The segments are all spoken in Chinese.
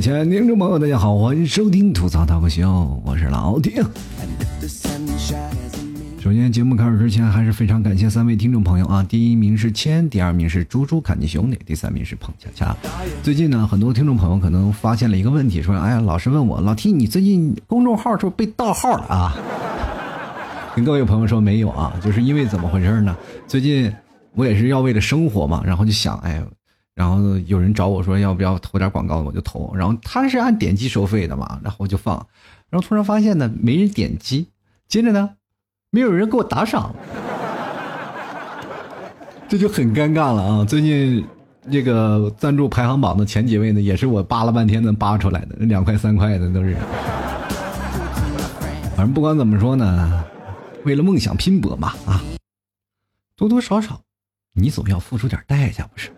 亲爱的听众朋友，大家好，欢迎收听吐槽大哥秀，我是老丁。首先，节目开始之前，还是非常感谢三位听众朋友啊！第一名是谦，第二名是猪猪侃尼兄弟，第三名是彭恰恰。最近呢，很多听众朋友可能发现了一个问题，说：“哎呀，老是问我老 T，你最近公众号是不是被盗号了啊？” 跟各位朋友说没有啊，就是因为怎么回事呢？最近我也是要为了生活嘛，然后就想，哎。然后有人找我说要不要投点广告，我就投。然后他是按点击收费的嘛，然后我就放。然后突然发现呢，没人点击，接着呢，没有人给我打赏，这就很尴尬了啊！最近这个赞助排行榜的前几位呢，也是我扒了半天能扒出来的，两块三块的都是。反正不管怎么说呢，为了梦想拼搏嘛啊，多多少少，你总要付出点代价，不是？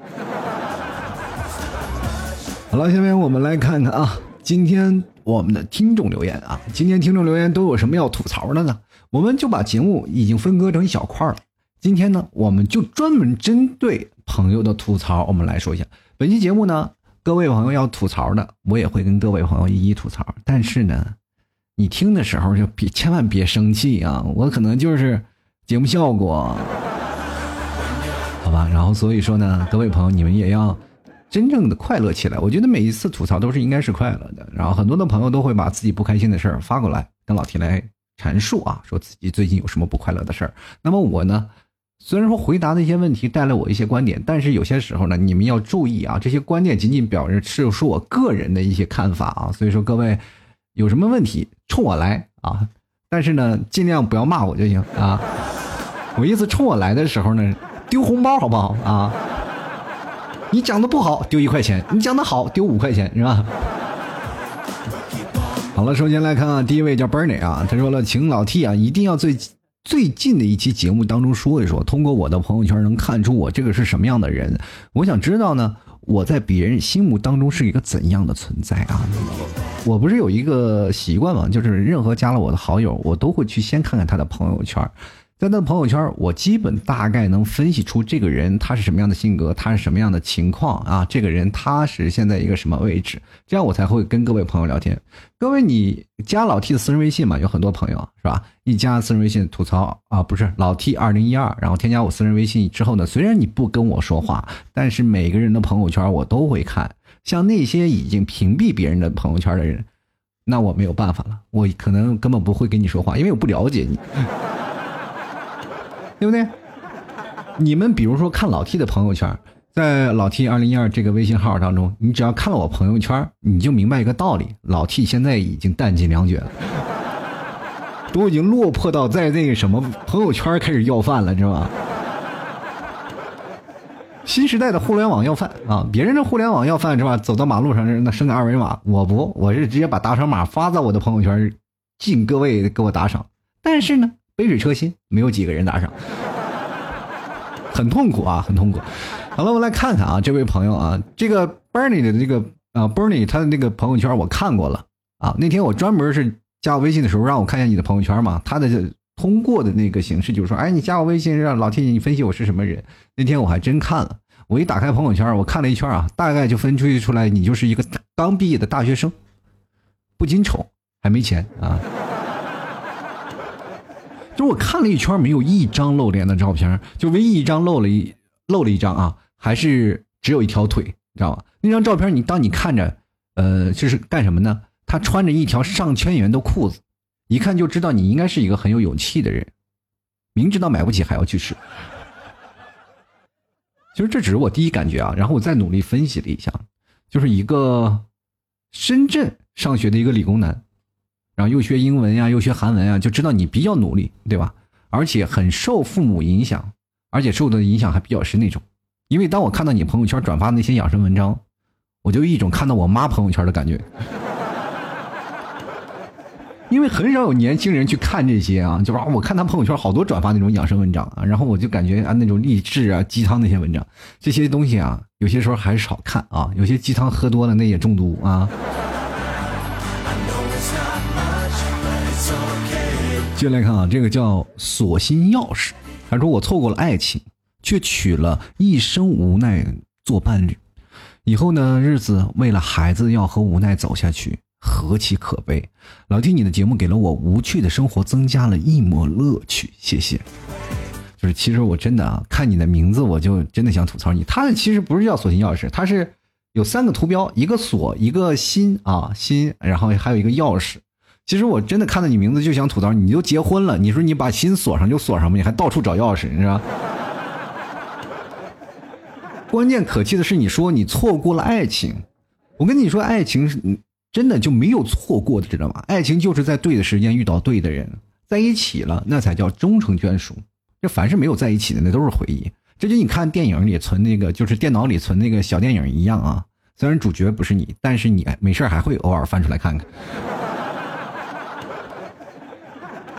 好了，下面我们来看看啊，今天我们的听众留言啊，今天听众留言都有什么要吐槽的呢？我们就把节目已经分割成一小块了。今天呢，我们就专门针对朋友的吐槽，我们来说一下。本期节目呢，各位朋友要吐槽的，我也会跟各位朋友一一吐槽。但是呢，你听的时候就别千万别生气啊，我可能就是节目效果，好吧？然后所以说呢，各位朋友你们也要。真正的快乐起来，我觉得每一次吐槽都是应该是快乐的。然后很多的朋友都会把自己不开心的事儿发过来，跟老 T 来阐述啊，说自己最近有什么不快乐的事儿。那么我呢，虽然说回答那些问题带来我一些观点，但是有些时候呢，你们要注意啊，这些观点仅仅表示是是我个人的一些看法啊。所以说各位有什么问题冲我来啊，但是呢，尽量不要骂我就行啊。我意思冲我来的时候呢，丢红包好不好啊？你讲的不好，丢一块钱；你讲的好，丢五块钱，是吧？好了，首先来看啊，第一位叫 Bernie 啊，他说了，请老 T 啊，一定要最最近的一期节目当中说一说，通过我的朋友圈能看出我这个是什么样的人。我想知道呢，我在别人心目当中是一个怎样的存在啊？我不是有一个习惯嘛，就是任何加了我的好友，我都会去先看看他的朋友圈。在他的朋友圈，我基本大概能分析出这个人他是什么样的性格，他是什么样的情况啊？这个人他是现在一个什么位置？这样我才会跟各位朋友聊天。各位，你加老 T 的私人微信嘛？有很多朋友是吧？一加私人微信吐槽啊，不是老 T 二零一二，然后添加我私人微信之后呢，虽然你不跟我说话，但是每个人的朋友圈我都会看。像那些已经屏蔽别人的朋友圈的人，那我没有办法了，我可能根本不会跟你说话，因为我不了解你。对不对？你们比如说看老 T 的朋友圈，在老 T 二零一二这个微信号当中，你只要看了我朋友圈，你就明白一个道理：老 T 现在已经弹尽粮绝了，都已经落魄到在那个什么朋友圈开始要饭了，知道吧？新时代的互联网要饭啊！别人的互联网要饭是吧？走到马路上那伸个二维码，我不，我是直接把打赏码发在我的朋友圈，敬各位给我打赏。但是呢。杯水车薪，没有几个人打赏，很痛苦啊，很痛苦。好了，我们来看看啊，这位朋友啊，这个 Bernie 的这个啊，Bernie 他的那个朋友圈我看过了啊。那天我专门是加我微信的时候，让我看一下你的朋友圈嘛。他的通过的那个形式就是说，哎，你加我微信让老天爷你分析我是什么人。那天我还真看了，我一打开朋友圈，我看了一圈啊，大概就分析出来，你就是一个刚毕业的大学生，不仅丑，还没钱啊。就我看了一圈，没有一张露脸的照片，就唯一一张露了一露了一张啊，还是只有一条腿，你知道吗？那张照片，你当你看着，呃，就是干什么呢？他穿着一条上千元的裤子，一看就知道你应该是一个很有勇气的人，明知道买不起还要去试。其实这只是我第一感觉啊，然后我再努力分析了一下，就是一个深圳上学的一个理工男。然后又学英文呀，又学韩文呀，就知道你比较努力，对吧？而且很受父母影响，而且受的影响还比较深那种。因为当我看到你朋友圈转发那些养生文章，我就一种看到我妈朋友圈的感觉。因为很少有年轻人去看这些啊，就说我看他朋友圈好多转发那种养生文章啊，然后我就感觉啊那种励志啊、鸡汤那些文章，这些东西啊，有些时候还是少看啊。有些鸡汤喝多了那也中毒啊。接来看啊，这个叫锁心钥匙。他说：“我错过了爱情，却娶了一生无奈做伴侣。以后呢，日子为了孩子要和无奈走下去，何其可悲！老弟，你的节目给了我无趣的生活增加了一抹乐趣，谢谢。就是其实我真的啊，看你的名字我就真的想吐槽你。它其实不是叫锁心钥匙，它是有三个图标，一个锁，一个心啊心，然后还有一个钥匙。其实我真的看到你名字就想吐槽，你就结婚了，你说你把心锁上就锁上吧，你还到处找钥匙，是吧？关键可气的是，你说你错过了爱情，我跟你说，爱情是真的就没有错过的，知道吗？爱情就是在对的时间遇到对的人，在一起了，那才叫终成眷属。这凡是没有在一起的，那都是回忆。这就你看电影里存那个，就是电脑里存那个小电影一样啊。虽然主角不是你，但是你没事还会偶尔翻出来看看。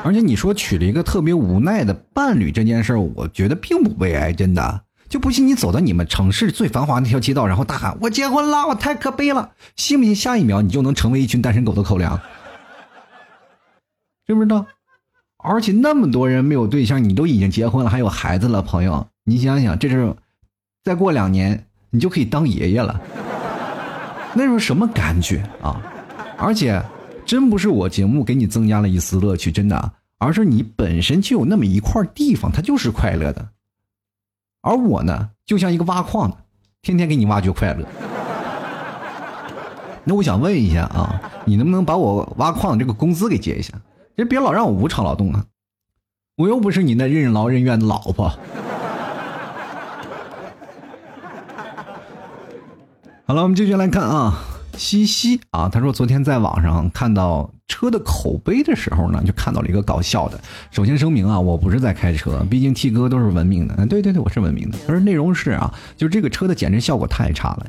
而且你说娶了一个特别无奈的伴侣这件事儿，我觉得并不悲哀，真的。就不信你走到你们城市最繁华那条街道，然后大喊“我结婚了，我太可悲了”，信不信下一秒你就能成为一群单身狗的口粮？知不知道？而且那么多人没有对象，你都已经结婚了，还有孩子了，朋友，你想想，这是再过两年你就可以当爷爷了，那是什么感觉啊？而且真不是我节目给你增加了一丝乐趣，真的，而是你本身就有那么一块地方，它就是快乐的。而我呢，就像一个挖矿的，天天给你挖掘快乐。那我想问一下啊，你能不能把我挖矿这个工资给结一下？别别老让我无偿劳动啊！我又不是你那任劳任怨的老婆。好了，我们继续来看啊，西西啊，他说昨天在网上看到车的口碑的时候呢，就看到了一个搞笑的。首先声明啊，我不是在开车，毕竟 T 哥都是文明的。对对对，我是文明的。他说内容是啊，就这个车的减震效果太差了。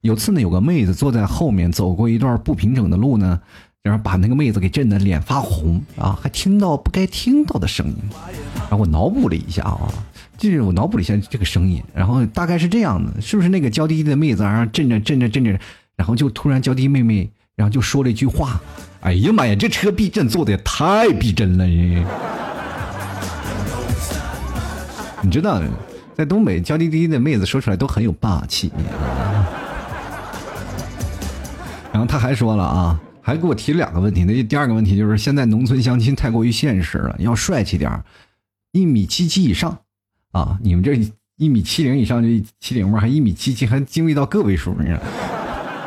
有次呢，有个妹子坐在后面走过一段不平整的路呢。然后把那个妹子给震得脸发红啊，还听到不该听到的声音。然后我脑补了一下啊，就是我脑补了一下这个声音，然后大概是这样的，是不是那个娇滴滴的妹子啊，震着震着震着，然后就突然娇滴妹妹，然后就说了一句话：“哎呀妈呀，这车避震做的也太逼真了！”你知道，在东北娇滴滴的妹子说出来都很有霸气。然后他还说了啊。还给我提了两个问题，那第二个问题就是现在农村相亲太过于现实了，要帅气点一米七七以上，啊，你们这一米七零以上就七零吗？还一米七七，还经历到个位数呢？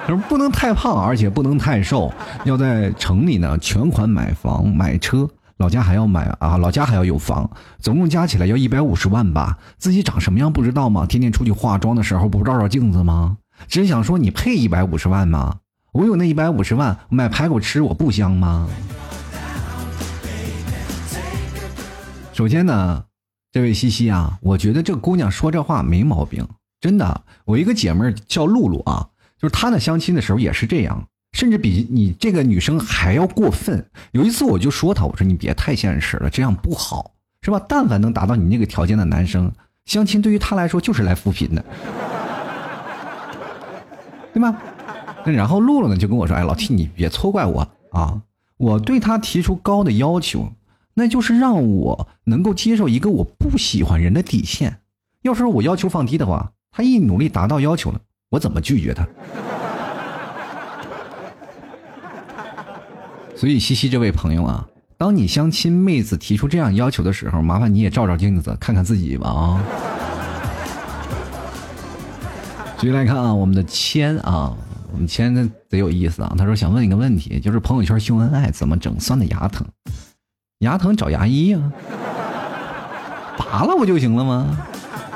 他说不能太胖，而且不能太瘦，要在城里呢全款买房买车，老家还要买啊，老家还要有房，总共加起来要一百五十万吧？自己长什么样不知道吗？天天出去化妆的时候不照照镜子吗？只想说你配一百五十万吗？我有那一百五十万买排骨吃，我不香吗？首先呢，这位西西啊，我觉得这姑娘说这话没毛病，真的。我一个姐妹叫露露啊，就是她呢相亲的时候也是这样，甚至比你这个女生还要过分。有一次我就说他，我说你别太现实了，这样不好，是吧？但凡能达到你那个条件的男生，相亲对于他来说就是来扶贫的，对吗？然后露露呢就跟我说：“哎，老 T，你别错怪我啊！我对他提出高的要求，那就是让我能够接受一个我不喜欢人的底线。要是我要求放低的话，他一努力达到要求了，我怎么拒绝他？所以，西西这位朋友啊，当你相亲妹子提出这样要求的时候，麻烦你也照照镜子，看看自己吧啊！继续来看啊，我们的谦啊。”我们签的贼有意思啊！他说想问一个问题，就是朋友圈秀恩爱怎么整？酸的牙疼，牙疼找牙医呀，拔了不就行了吗？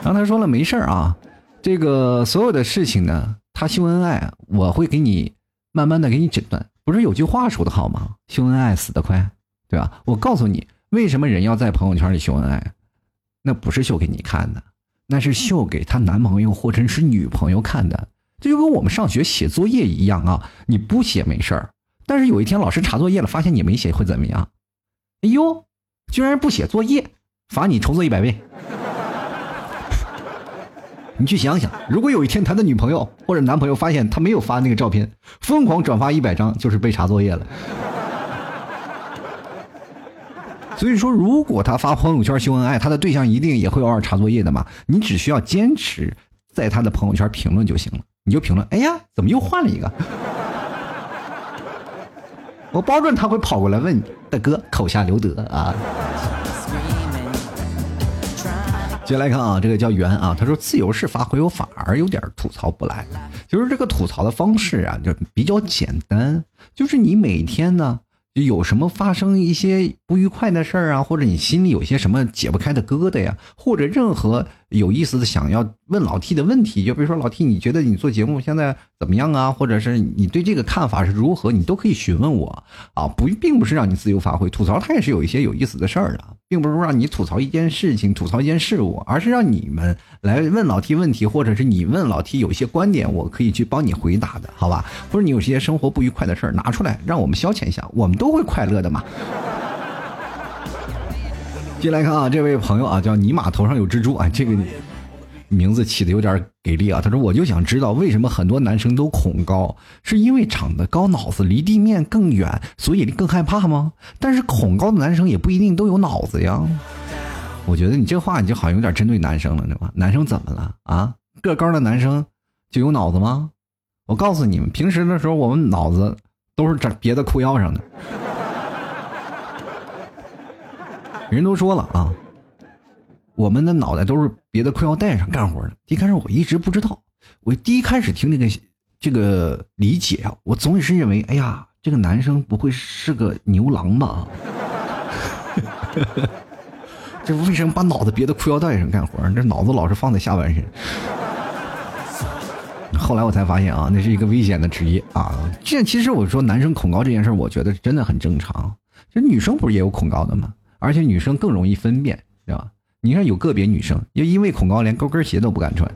然后他说了没事啊，这个所有的事情呢，他秀恩爱，我会给你慢慢的给你诊断。不是有句话说的好吗？秀恩爱死得快，对吧？我告诉你，为什么人要在朋友圈里秀恩爱？那不是秀给你看的，那是秀给她男朋友或者是女朋友看的。这就跟我们上学写作业一样啊！你不写没事儿，但是有一天老师查作业了，发现你没写会怎么样？哎呦，居然不写作业，罚你重做一百遍。你去想想，如果有一天他的女朋友或者男朋友发现他没有发那个照片，疯狂转发一百张，就是被查作业了。所以说，如果他发朋友圈秀恩爱，他的对象一定也会偶尔查作业的嘛？你只需要坚持在他的朋友圈评论就行了。你就评论，哎呀，怎么又换了一个？我保准他会跑过来问你，大哥口下留德啊。接下来看啊，这个叫袁啊，他说自由式发挥我反而有点吐槽不来，就是这个吐槽的方式啊，就比较简单，就是你每天呢。有什么发生一些不愉快的事儿啊，或者你心里有些什么解不开的疙瘩呀，或者任何有意思的想要问老 T 的问题，就比如说老 T，你觉得你做节目现在怎么样啊？或者是你对这个看法是如何，你都可以询问我啊，不，并不是让你自由发挥，吐槽它也是有一些有意思的事儿的，并不是说让你吐槽一件事情、吐槽一件事物，而是让你们来问老 T 问题，或者是你问老 T 有些观点，我可以去帮你回答的，好吧？或者你有些生活不愉快的事儿拿出来，让我们消遣一下，我们都会快乐的嘛。进来看啊，这位朋友啊，叫尼玛头上有蜘蛛啊，这个名字起的有点给力啊。他说，我就想知道为什么很多男生都恐高，是因为长得高，脑子离地面更远，所以更害怕吗？但是恐高的男生也不一定都有脑子呀。我觉得你这话你就好像有点针对男生了，对吧？男生怎么了啊？个高的男生就有脑子吗？我告诉你们，平时的时候我们脑子都是长别的裤腰上的。人都说了啊，我们的脑袋都是别的裤腰带上干活的。一开始我一直不知道，我第一开始听这个这个理解啊，我总也是认为，哎呀，这个男生不会是个牛郎吧？这为什么把脑子别在裤腰带上干活？这脑子老是放在下半身。后来我才发现啊，那是一个危险的职业啊。这其实我说男生恐高这件事，我觉得真的很正常。这女生不是也有恐高的吗？而且女生更容易分辨，对吧？你看有个别女生，就因为恐高，连高跟鞋都不敢穿。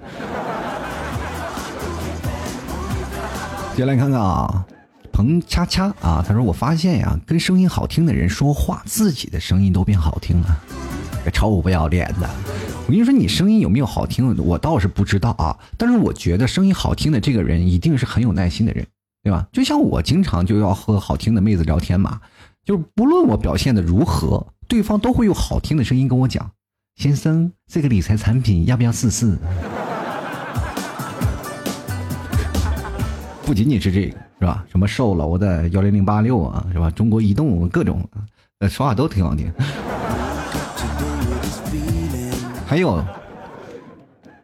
接下来看看啊，彭恰恰啊，他说：“我发现呀，跟声音好听的人说话，自己的声音都变好听了。”臭不要脸的！我跟你说，你声音有没有好听，我倒是不知道啊。但是我觉得声音好听的这个人，一定是很有耐心的人，对吧？就像我经常就要和好听的妹子聊天嘛，就是不论我表现的如何。对方都会用好听的声音跟我讲：“先生，这个理财产品要不要试试？” 不仅仅是这个，是吧？什么售楼的幺零零八六啊，是吧？中国移动各种，呃，说话都挺好听。还有，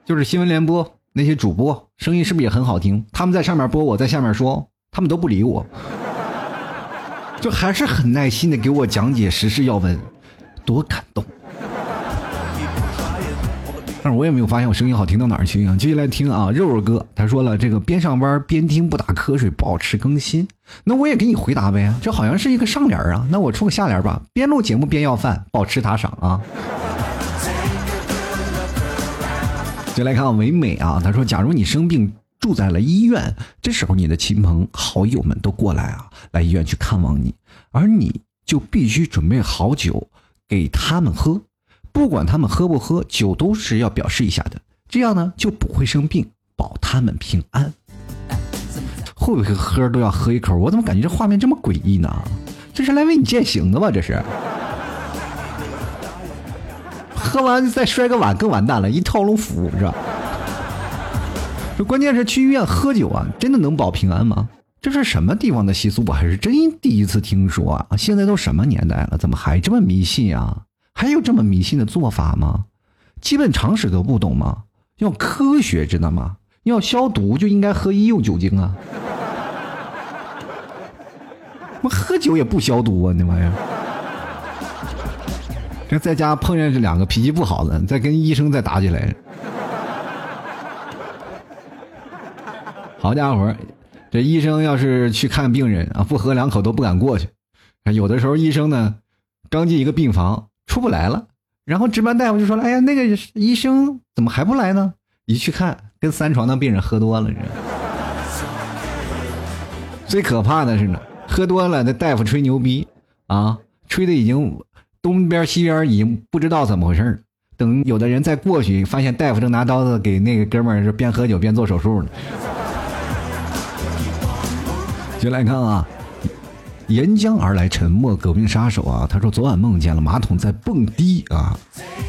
就是新闻联播那些主播声音是不是也很好听？他们在上面播，我在下面说，他们都不理我，就还是很耐心的给我讲解时事要闻。多感动！我也没有发现我声音好听到哪儿去啊。接下来听啊，肉肉哥他说了，这个边上班边听不打瞌睡，保持更新。那我也给你回答呗，这好像是一个上联啊。那我出个下联吧，边录节目边要饭，保持打赏啊。接来看唯美啊，他说，假如你生病住在了医院，这时候你的亲朋好友们都过来啊，来医院去看望你，而你就必须准备好酒。给他们喝，不管他们喝不喝酒，都是要表示一下的，这样呢就不会生病，保他们平安。会不会喝都要喝一口？我怎么感觉这画面这么诡异呢？这是来为你践行的吧？这是，喝完再摔个碗更完蛋了，一套龙服务是吧？这关键是去医院喝酒啊，真的能保平安吗？这是什么地方的习俗？我还是真第一次听说啊！现在都什么年代了，怎么还这么迷信啊？还有这么迷信的做法吗？基本常识都不懂吗？要科学知道吗？要消毒就应该喝医用酒精啊！我喝酒也不消毒啊，那玩意儿。这在家碰见这两个脾气不好的，再跟医生再打起来，好家伙！这医生要是去看病人啊，不喝两口都不敢过去。有的时候医生呢，刚进一个病房出不来了，然后值班大夫就说了：“哎呀，那个医生怎么还不来呢？”一去看，跟三床的病人喝多了。最可怕的是呢，喝多了那大夫吹牛逼啊，吹的已经东边西边已经不知道怎么回事等有的人再过去，发现大夫正拿刀子给那个哥们儿是边喝酒边做手术呢。就来看啊，沿江而来，沉默革命杀手啊！他说昨晚梦见了马桶在蹦迪啊，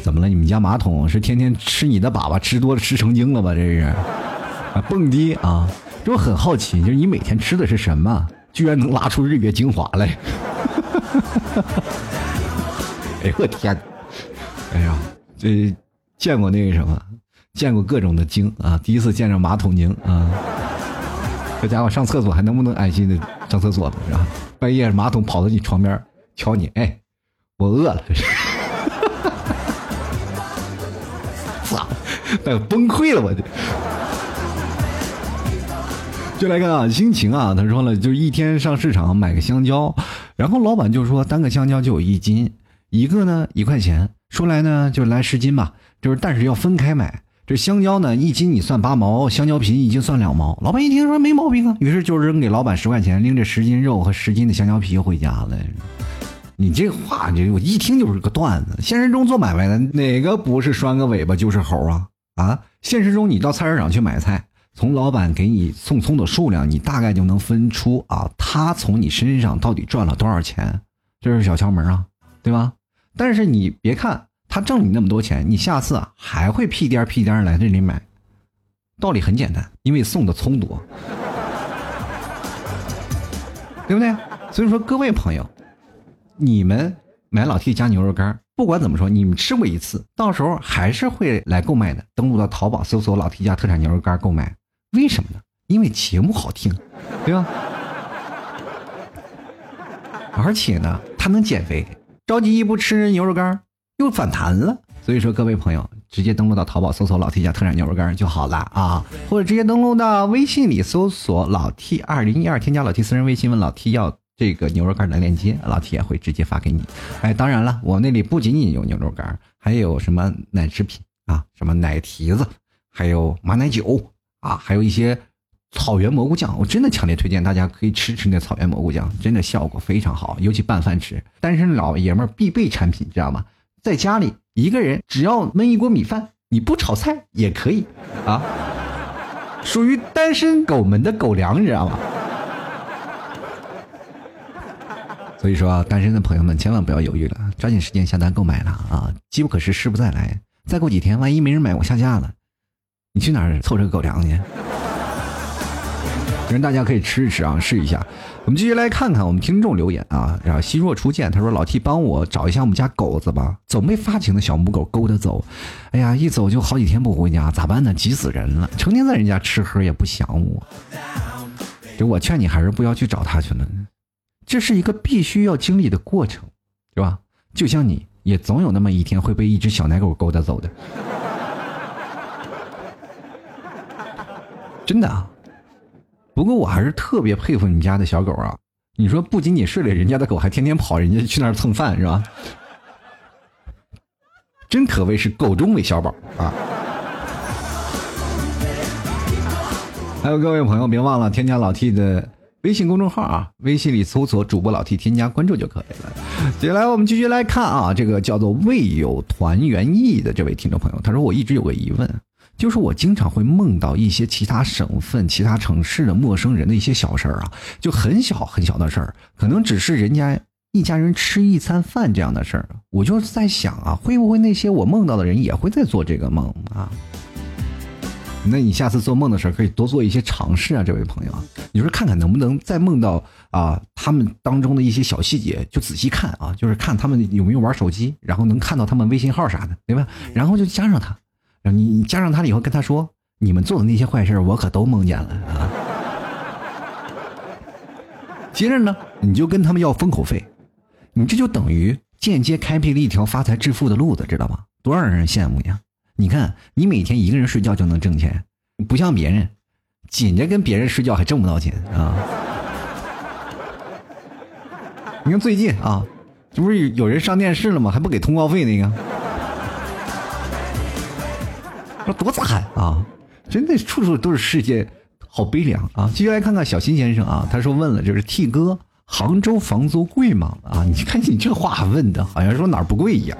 怎么了？你们家马桶是天天吃你的粑粑吃多了吃成精了吧？这是。啊，蹦迪啊，就很好奇，就是你每天吃的是什么，居然能拉出日月精华来。哎呦我天！哎呀，这见过那个什么，见过各种的精啊，第一次见着马桶精啊。这家伙上厕所还能不能安心的上厕所呢？是吧？半夜马桶跑到你床边敲你，哎，我饿了。操！那崩溃了，我就。就来看啊，心情啊，他说了，就一天上市场买个香蕉，然后老板就说单个香蕉就有一斤，一个呢一块钱，说来呢就来十斤吧，就是但是要分开买。这香蕉呢一斤你算八毛，香蕉皮一斤算两毛。老板一听说没毛病啊，于是就扔给老板十块钱，拎着十斤肉和十斤的香蕉皮回家了。你这话，这我一听就是个段子。现实中做买卖的哪个不是拴个尾巴就是猴啊？啊！现实中你到菜市场去买菜。从老板给你送葱的数量，你大概就能分出啊，他从你身上到底赚了多少钱，这是小窍门啊，对吧？但是你别看他挣你那么多钱，你下次啊还会屁颠屁颠来这里买。道理很简单，因为送的葱多，对不对？所以说各位朋友，你们买老 T 家牛肉干，不管怎么说，你们吃过一次，到时候还是会来购买的。登录到淘宝搜索老 T 家特产牛肉干购买。为什么呢？因为节目好听，对吧？而且呢，它能减肥。着急一不吃牛肉干又反弹了。所以说，各位朋友，直接登录到淘宝搜索“老 T 家特产牛肉干就好了啊，或者直接登录到微信里搜索“老 T 二零一二”，添加老 T 私人微信，问老 T 要这个牛肉干的链接，老 T 会直接发给你。哎，当然了，我那里不仅仅有牛肉干还有什么奶制品啊，什么奶提子，还有马奶酒。啊，还有一些草原蘑菇酱，我真的强烈推荐大家可以吃吃那草原蘑菇酱，真的效果非常好，尤其拌饭吃，单身老爷们必备产品，知道吗？在家里一个人只要焖一锅米饭，你不炒菜也可以啊，属于单身狗们的狗粮，你知道吗？所以说，单身的朋友们千万不要犹豫了，抓紧时间下单购买了啊！机不可失，失不再来，再过几天万一没人买，我下架了。你去哪儿凑这个狗粮去？人大家可以吃一吃啊，试一下。我们继续来看看我们听众留言啊。然后希若初见，他说：“老 T 帮我找一下我们家狗子吧，总被发情的小母狗勾着走。哎呀，一走就好几天不回家，咋办呢？急死人了！成天在人家吃喝也不想我。就我劝你还是不要去找他去了，这是一个必须要经历的过程，是吧？就像你也总有那么一天会被一只小奶狗勾搭走的。”真的啊，不过我还是特别佩服你家的小狗啊！你说不仅仅睡了人家的狗，还天天跑人家去那儿蹭饭是吧？真可谓是狗中韦小宝啊！还有各位朋友，别忘了添加老 T 的微信公众号啊，微信里搜索主播老 T，添加关注就可以了。接下来我们继续来看啊，这个叫做“未有团圆意”的这位听众朋友，他说：“我一直有个疑问。”就是我经常会梦到一些其他省份、其他城市的陌生人的一些小事儿啊，就很小很小的事儿，可能只是人家一家人吃一餐饭这样的事儿。我就在想啊，会不会那些我梦到的人也会在做这个梦啊？那你下次做梦的时候可以多做一些尝试啊，这位朋友啊，你说看看能不能再梦到啊他们当中的一些小细节，就仔细看啊，就是看他们有没有玩手机，然后能看到他们微信号啥的，对吧？然后就加上他。你你加上他了以后，跟他说，你们做的那些坏事，我可都梦见了啊。接着呢，你就跟他们要封口费，你这就等于间接开辟了一条发财致富的路子，知道吗？多让人羡慕呀！你看，你每天一个人睡觉就能挣钱，不像别人，紧着跟别人睡觉还挣不到钱啊。你看最近啊，这不是有人上电视了吗？还不给通告费那个。多惨啊！真的处处都是世界，好悲凉啊！继续来看看小新先生啊，他说问了，就是 T 哥，杭州房租贵吗？啊，你看你这话问的，好像说哪儿不贵一样。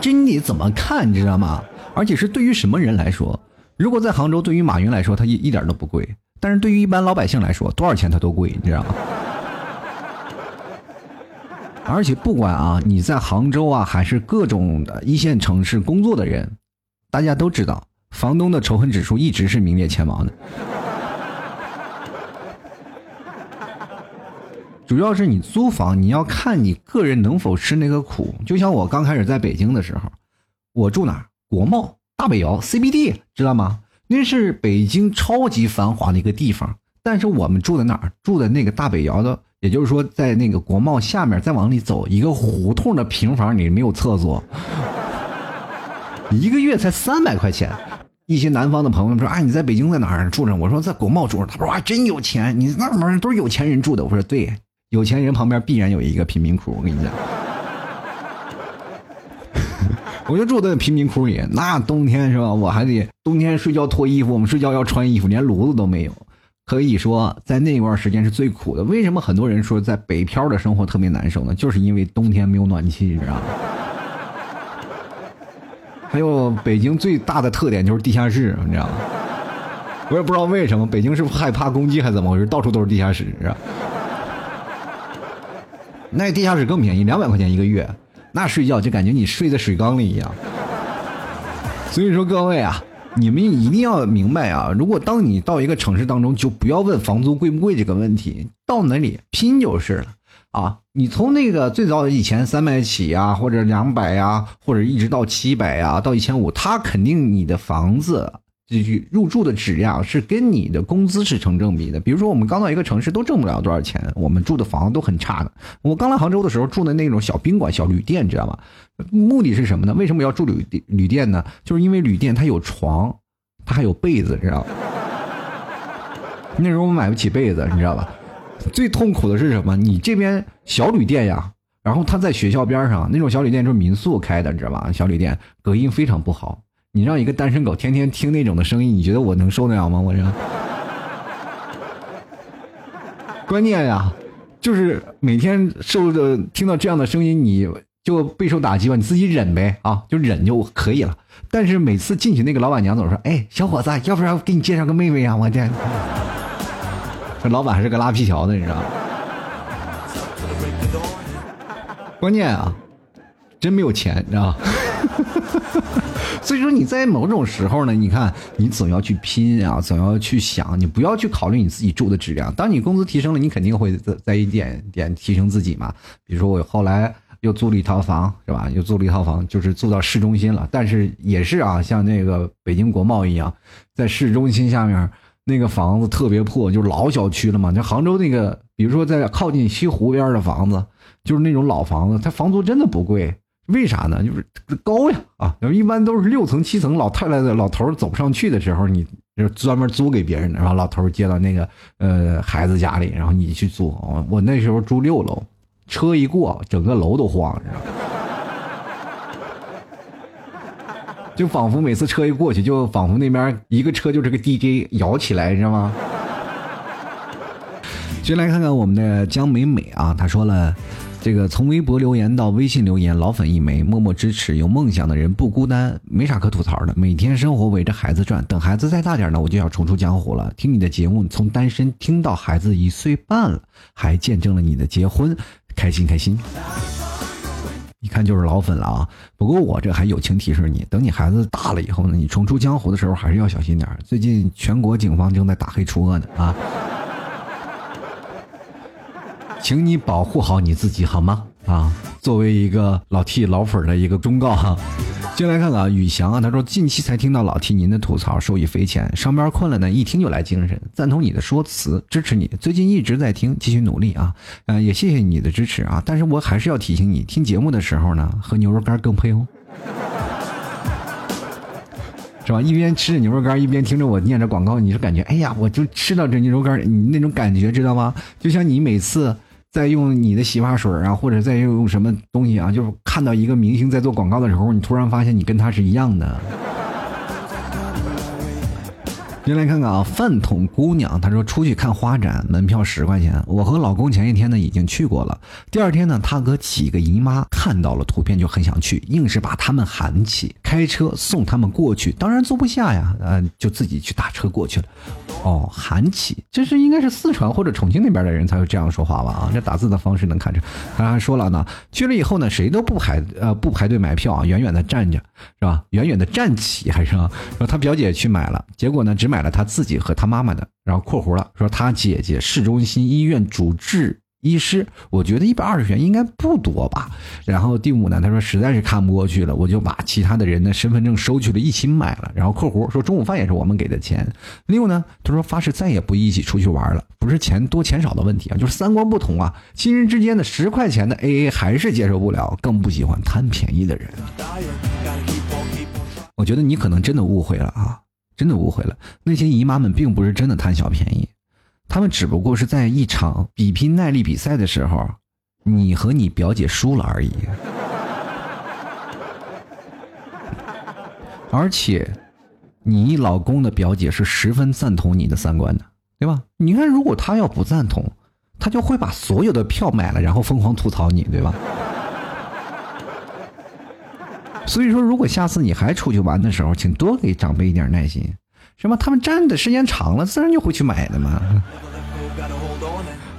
真你怎么看，你知道吗？而且是对于什么人来说？如果在杭州，对于马云来说，他一一点都不贵；但是对于一般老百姓来说，多少钱他都贵，你知道吗？而且不管啊，你在杭州啊，还是各种的一线城市工作的人，大家都知道，房东的仇恨指数一直是名列前茅的。主要是你租房，你要看你个人能否吃那个苦。就像我刚开始在北京的时候，我住哪儿？国贸大北窑 CBD，知道吗？那是北京超级繁华的一个地方。但是我们住在哪儿？住在那个大北窑的，也就是说，在那个国贸下面再往里走一个胡同的平房里没有厕所，一个月才三百块钱。一些南方的朋友说：“啊，你在北京在哪儿住着？”我说：“在国贸住着。”他说：“哇，真有钱！你那门都是有钱人住的。”我说：“对。”有钱人旁边必然有一个贫民窟，我跟你讲，我就住在贫民窟里。那冬天是吧？我还得冬天睡觉脱衣服，我们睡觉要穿衣服，连炉子都没有。可以说，在那段时间是最苦的。为什么很多人说在北漂的生活特别难受呢？就是因为冬天没有暖气，你知道吗？还有北京最大的特点就是地下室，你知道吗？我也不知道为什么，北京是害怕攻击还是怎么回事？到处都是地下室，那地下室更便宜，两百块钱一个月，那睡觉就感觉你睡在水缸里一样。所以说各位啊，你们一定要明白啊，如果当你到一个城市当中，就不要问房租贵不贵这个问题，到哪里拼就是了啊。你从那个最早以前三百起呀，或者两百呀，或者一直到七百呀，到一千五，他肯定你的房子。这入住的质量是跟你的工资是成正比的。比如说，我们刚到一个城市都挣不了多少钱，我们住的房子都很差的。我刚来杭州的时候住的那种小宾馆、小旅店，知道吗？目的是什么呢？为什么要住旅旅店呢？就是因为旅店它有床，它还有被子，知道吧？那时候我买不起被子，你知道吧？最痛苦的是什么？你这边小旅店呀，然后他在学校边上，那种小旅店就是民宿开的，你知道吧？小旅店隔音非常不好。你让一个单身狗天天听那种的声音，你觉得我能受得了吗？我这关键呀，就是每天受着听到这样的声音，你就备受打击吧，你自己忍呗啊，就忍就可以了。但是每次进去，那个老板娘总说：“哎，小伙子，要不然给你介绍个妹妹呀？”我天，这老板还是个拉皮条的，你知道吗？关键啊，真没有钱，你知道吗？所以说你在某种时候呢，你看你总要去拼啊，总要去想，你不要去考虑你自己住的质量。当你工资提升了，你肯定会在在一点点提升自己嘛。比如说我后来又租了一套房，是吧？又租了一套房，就是租到市中心了。但是也是啊，像那个北京国贸一样，在市中心下面那个房子特别破，就是老小区了嘛。就杭州那个，比如说在靠近西湖边的房子，就是那种老房子，它房租真的不贵。为啥呢？就是高呀啊！一般都是六层、七层，老太太的老头走不上去的时候，你就专门租给别人的，然后老头接到那个呃孩子家里，然后你去租。我那时候住六楼，车一过，整个楼都晃，你知道吗？就仿佛每次车一过去，就仿佛那边一个车就是个 DJ 摇起来，知道吗？先来看看我们的江美美啊，她说了。这个从微博留言到微信留言，老粉一枚，默默支持。有梦想的人不孤单，没啥可吐槽的。每天生活围着孩子转，等孩子再大点呢，我就要重出江湖了。听你的节目，从单身听到孩子一岁半了，还见证了你的结婚，开心开心。一看就是老粉了啊！不过我这还友情提示你，等你孩子大了以后呢，你重出江湖的时候还是要小心点。最近全国警方正在打黑除恶呢啊！请你保护好你自己好吗？啊，作为一个老 T 老粉的一个忠告哈。进来看看啊，宇翔啊，他说近期才听到老 T 您的吐槽，受益匪浅。上班困了呢，一听就来精神。赞同你的说辞，支持你。最近一直在听，继续努力啊。嗯，也谢谢你的支持啊。但是我还是要提醒你，听节目的时候呢，和牛肉干更配哦，是吧？一边吃着牛肉干，一边听着我念着广告，你就感觉哎呀，我就吃到这牛肉干，你那种感觉知道吗？就像你每次。在用你的洗发水啊，或者在用什么东西啊，就是看到一个明星在做广告的时候，你突然发现你跟他是一样的。先来看看啊，饭桶姑娘，她说出去看花展，门票十块钱。我和老公前一天呢已经去过了，第二天呢，他和几个姨妈看到了图片就很想去，硬是把他们喊起，开车送他们过去。当然坐不下呀，嗯，就自己去打车过去了。哦，喊起，这是应该是四川或者重庆那边的人才会这样说话吧？啊，这打字的方式能看出。他还说了呢，去了以后呢，谁都不排呃不排队买票啊，远远的站着是吧？远远的站起还是说他表姐去买了，结果呢只买了他自己和他妈妈的，然后括弧了说他姐姐市中心医院主治。医师，我觉得一百二十元应该不多吧。然后第五呢，他说实在是看不过去了，我就把其他的人的身份证收去了，一起买了。然后括弧说中午饭也是我们给的钱。六呢，他说发誓再也不一起出去玩了，不是钱多钱少的问题啊，就是三观不同啊。亲人之间的十块钱的 AA 还是接受不了，更不喜欢贪便宜的人。我觉得你可能真的误会了啊，真的误会了。那些姨妈们并不是真的贪小便宜。他们只不过是在一场比拼耐力比赛的时候，你和你表姐输了而已。而且，你老公的表姐是十分赞同你的三观的，对吧？你看，如果他要不赞同，他就会把所有的票买了，然后疯狂吐槽你，对吧？所以说，如果下次你还出去玩的时候，请多给长辈一点耐心。什么？他们站的时间长了，自然就会去买的嘛。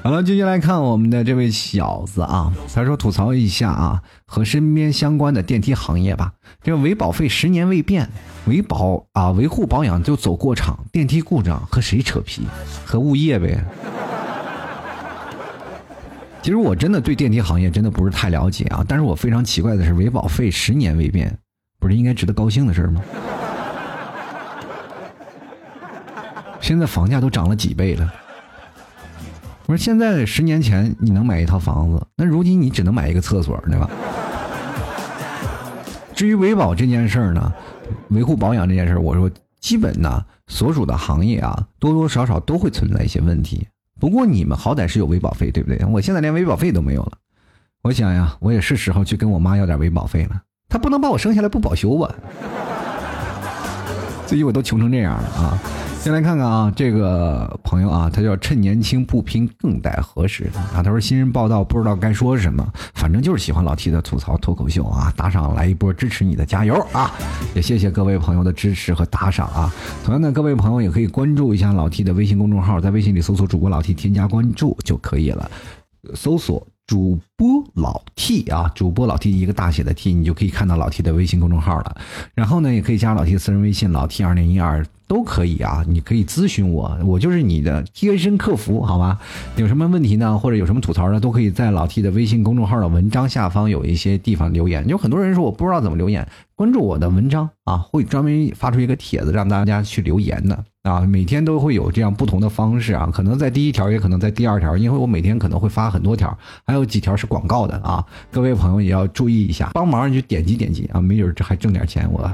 好了，继续来看我们的这位小子啊，他说吐槽一下啊，和身边相关的电梯行业吧。这个维保费十年未变，维保啊维护保养就走过场，电梯故障和谁扯皮？和物业呗。其实我真的对电梯行业真的不是太了解啊，但是我非常奇怪的是，维保费十年未变，不是应该值得高兴的事吗？现在房价都涨了几倍了。我说现在十年前你能买一套房子，那如今你只能买一个厕所，对吧？至于维保这件事儿呢，维护保养这件事儿，我说基本呢，所属的行业啊，多多少少都会存在一些问题。不过你们好歹是有维保费，对不对？我现在连维保费都没有了。我想呀，我也是时候去跟我妈要点维保费了。她不能把我生下来不保修吧？最近我都穷成这样了啊！先来看看啊，这个朋友啊，他叫趁年轻不拼更待何时啊？他说新人报道不知道该说什么，反正就是喜欢老 T 的吐槽脱口秀啊，打赏来一波支持你的，加油啊！也谢谢各位朋友的支持和打赏啊。同样的，各位朋友也可以关注一下老 T 的微信公众号，在微信里搜索主播老 T，添加关注就可以了。搜索主播老 T 啊，主播老 T 一个大写的 T，你就可以看到老 T 的微信公众号了。然后呢，也可以加老 T 的私人微信老 T 二零一二。都可以啊，你可以咨询我，我就是你的贴身客服，好吧？有什么问题呢，或者有什么吐槽呢，都可以在老 T 的微信公众号的文章下方有一些地方留言。有很多人说我不知道怎么留言，关注我的文章啊，会专门发出一个帖子让大家去留言的啊。每天都会有这样不同的方式啊，可能在第一条，也可能在第二条，因为我每天可能会发很多条，还有几条是广告的啊。各位朋友也要注意一下，帮忙你就点击点击啊，没准这还挣点钱我。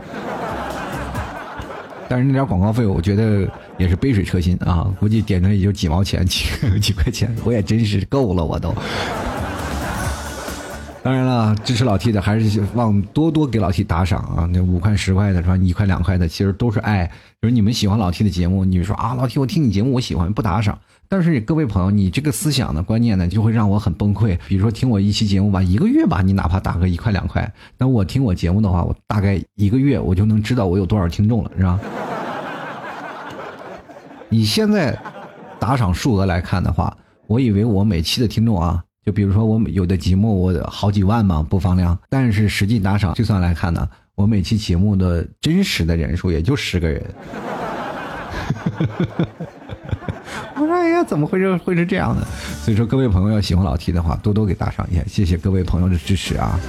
但是那点广告费，我觉得也是杯水车薪啊！估计点的也就几毛钱、几 几块钱，我也真是够了，我都。当然了，支持老 T 的还是希望多多给老 T 打赏啊！那五块、十块的是吧？一块、两块的，其实都是爱。就是你们喜欢老 T 的节目，你说啊，老 T，我听你节目，我喜欢，不打赏。但是各位朋友，你这个思想的观念呢，就会让我很崩溃。比如说听我一期节目吧，一个月吧，你哪怕打个一块两块，那我听我节目的话，我大概一个月我就能知道我有多少听众了，是吧？你现在打赏数额来看的话，我以为我每期的听众啊，就比如说我有的节目我好几万嘛播放量，但是实际打赏计算来看呢，我每期节目的真实的人数也就十个人。我说哎呀，怎么会是会是这样的？所以说各位朋友要喜欢老 T 的话，多多给打赏一下，谢谢各位朋友的支持啊！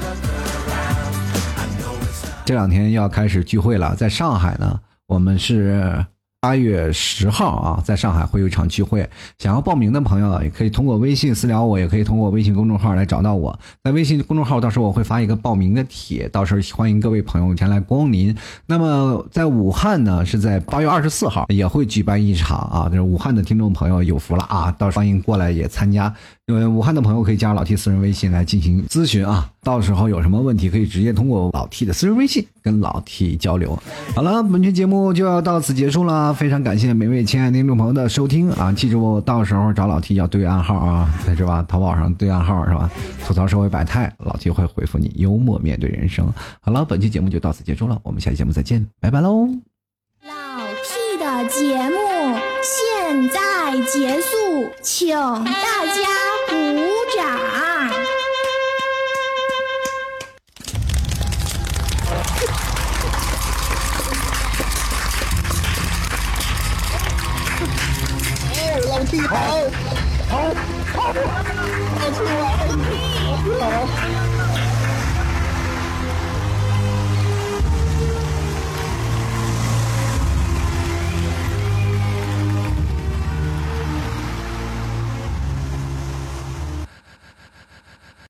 这两天要开始聚会了，在上海呢，我们是。八月十号啊，在上海会有一场聚会，想要报名的朋友也可以通过微信私聊我，也可以通过微信公众号来找到我。在微信公众号，到时候我会发一个报名的帖，到时候欢迎各位朋友前来光临。那么在武汉呢，是在八月二十四号也会举办一场啊，就是武汉的听众朋友有福了啊，到时候欢迎过来也参加。因为武汉的朋友可以加老 T 私人微信来进行咨询啊。到时候有什么问题可以直接通过老 T 的私人微信跟老 T 交流。好了，本期节目就要到此结束了，非常感谢每位亲爱的听众朋友的收听啊！记住，到时候找老 T 要对暗号啊，是吧？淘宝上对暗号是吧？吐槽社会百态，老 T 会回复你，幽默面对人生。好了，本期节目就到此结束了，我们下期节目再见，拜拜喽！老 T 的节目现在结束，请大家鼓皇帝好，好，好，好，好，好，好，好，